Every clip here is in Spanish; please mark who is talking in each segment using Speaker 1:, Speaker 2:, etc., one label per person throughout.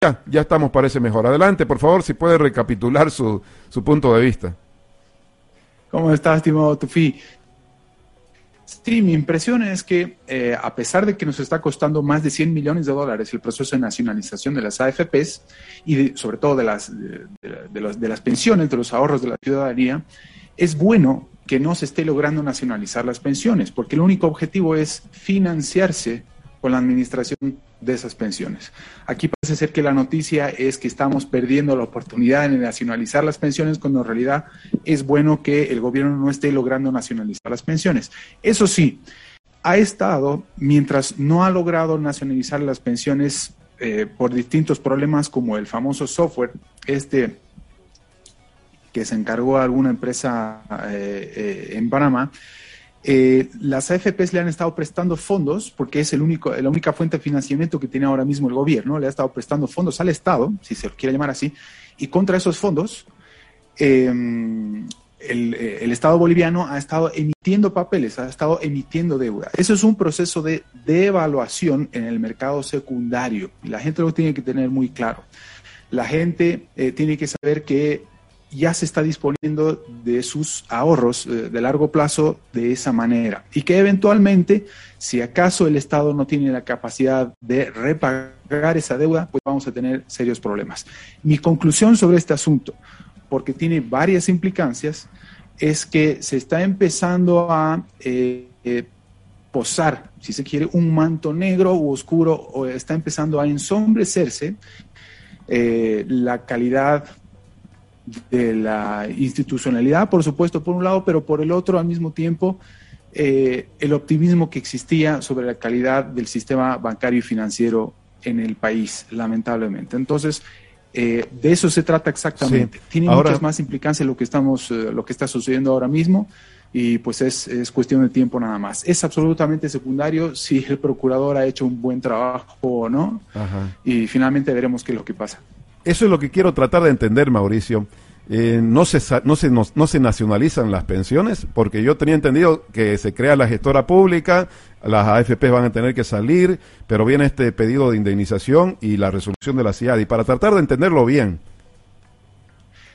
Speaker 1: Ya, ya estamos, parece mejor. Adelante, por favor, si puede recapitular su, su punto de vista.
Speaker 2: ¿Cómo estás, estimado Tufi? Sí, mi impresión es que eh, a pesar de que nos está costando más de 100 millones de dólares el proceso de nacionalización de las AFPs y sobre todo de las, de, de, de las pensiones, de los ahorros de la ciudadanía, es bueno que no se esté logrando nacionalizar las pensiones, porque el único objetivo es financiarse con la administración de esas pensiones. Aquí parece ser que la noticia es que estamos perdiendo la oportunidad de nacionalizar las pensiones, cuando en realidad es bueno que el gobierno no esté logrando nacionalizar las pensiones. Eso sí, ha estado, mientras no ha logrado nacionalizar las pensiones eh, por distintos problemas como el famoso software, este que se encargó a alguna empresa eh, eh, en Panamá, eh, las AFPs le han estado prestando fondos, porque es el único, la única fuente de financiamiento que tiene ahora mismo el gobierno, le ha estado prestando fondos al Estado, si se lo quiere llamar así, y contra esos fondos, eh, el, el, Estado boliviano ha estado emitiendo papeles, ha estado emitiendo deuda. Eso es un proceso de devaluación en el mercado secundario, y la gente lo tiene que tener muy claro. La gente eh, tiene que saber que ya se está disponiendo de sus ahorros eh, de largo plazo de esa manera y que eventualmente, si acaso el Estado no tiene la capacidad de repagar esa deuda, pues vamos a tener serios problemas. Mi conclusión sobre este asunto, porque tiene varias implicancias, es que se está empezando a eh, eh, posar, si se quiere, un manto negro u oscuro, o está empezando a ensombrecerse la calidad de la institucionalidad, por supuesto, por un lado, pero por el otro, al mismo tiempo, eh, el optimismo que existía sobre la calidad del sistema bancario y financiero en el país, lamentablemente. Entonces, eh, de eso se trata exactamente.
Speaker 1: Sí.
Speaker 2: Tiene
Speaker 1: Ahora-
Speaker 2: muchas más implicancias lo que estamos, eh, lo que está sucediendo ahora mismo y pues es, es cuestión de tiempo nada más. Es absolutamente secundario si el procurador ha hecho un buen trabajo o no
Speaker 1: Ajá.
Speaker 2: y finalmente veremos qué es lo que pasa.
Speaker 1: Eso es lo que quiero tratar de entender, Mauricio. Eh, no, se, no, se, no, se nacionalizan las pensiones, porque yo tenía entendido que se crea la gestora pública, las AFP van a tener que salir, pero viene este pedido de indemnización y la resolución de la CIAD. Y para tratar de entenderlo bien,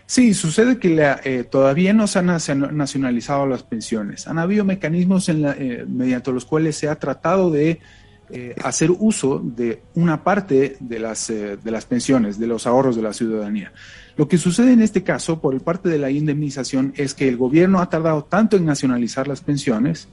Speaker 2: Sí, sucede que la, eh, todavía no se han nacio- nacionalizado las pensiones. Han habido mecanismos en la- eh, mediante los cuales se ha tratado de eh, hacer uso de una parte de las, eh, de las pensiones, de los ahorros de la ciudadanía. Lo que sucede en este caso, por el parte de la indemnización, es que el gobierno ha tardado tanto en nacionalizar las pensiones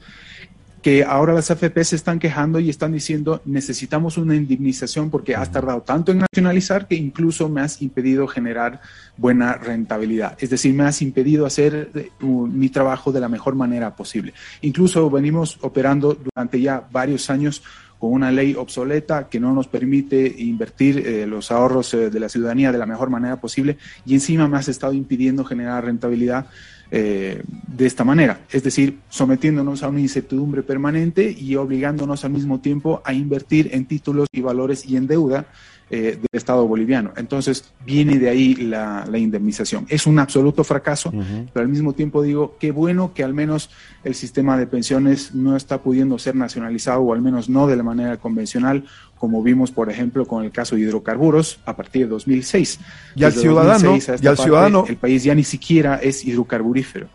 Speaker 2: que ahora las AFP se están quejando y están diciendo necesitamos una indemnización porque has tardado tanto en nacionalizar que incluso me has impedido generar buena rentabilidad. Es decir, me has impedido hacer eh, mi trabajo de la mejor manera posible. Incluso venimos operando durante ya varios años con una ley obsoleta que no nos permite invertir eh, los ahorros eh, de la ciudadanía de la mejor manera posible y encima me has estado impidiendo generar rentabilidad eh, de esta manera, es decir, sometiéndonos a una incertidumbre permanente y obligándonos al mismo tiempo a invertir en títulos y valores y en deuda eh, del Estado boliviano. Entonces, viene de ahí la, la indemnización. Es un absoluto fracaso, pero al mismo tiempo digo, qué bueno que al menos el sistema de pensiones no está pudiendo ser nacionalizado, o al menos no de la manera convencional, como vimos, por ejemplo, con el caso de hidrocarburos a partir de 2006.
Speaker 1: Y al ciudadano-
Speaker 2: 2006 a esta
Speaker 1: y al
Speaker 2: parte,
Speaker 1: ciudadano-
Speaker 2: El país ya ni siquiera es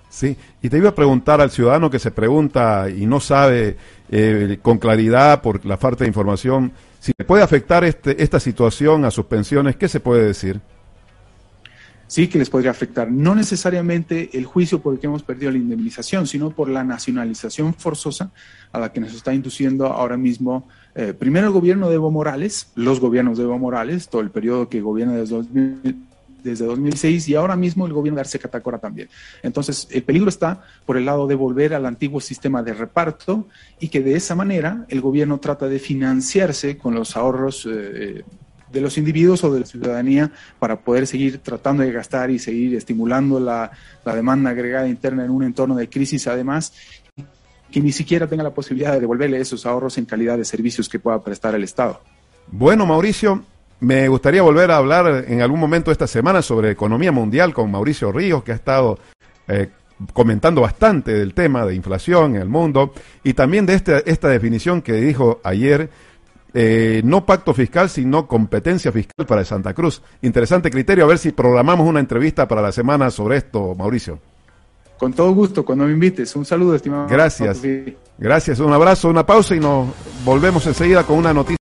Speaker 1: Sí, y te iba a preguntar al ciudadano que se pregunta y no sabe eh, con claridad por la falta de información si le puede afectar este, esta situación a sus pensiones, ¿qué se puede decir?
Speaker 2: sí que les podría afectar. No necesariamente el juicio por el que hemos perdido la indemnización, sino por la nacionalización forzosa a la que nos está induciendo ahora mismo, eh, primero el gobierno de Evo Morales, los gobiernos de Evo Morales, todo el periodo que gobierna desde 2000 desde 2006 y ahora mismo el gobierno de Arce Catacora también. Entonces, el peligro está por el lado de volver al antiguo sistema de reparto y que de esa manera el gobierno trata de financiarse con los ahorros eh, de los individuos o de la ciudadanía para poder seguir tratando de gastar y seguir estimulando la, la demanda agregada interna en un entorno de crisis, además que ni siquiera tenga la posibilidad de devolverle esos ahorros en calidad de servicios que pueda prestar el Estado.
Speaker 1: Bueno, Mauricio, me gustaría volver a hablar en algún momento esta semana sobre economía mundial con Mauricio Ríos, que ha estado eh, comentando bastante del tema de inflación en el mundo y también de este, esta definición que dijo ayer, eh, no pacto fiscal, sino competencia fiscal para Santa Cruz. Interesante criterio, a ver si programamos una entrevista para la semana sobre esto, Mauricio.
Speaker 2: Con todo gusto, cuando me invites. Un saludo, estimado.
Speaker 1: Gracias. Gracias, un abrazo, una pausa y nos volvemos enseguida con una noticia.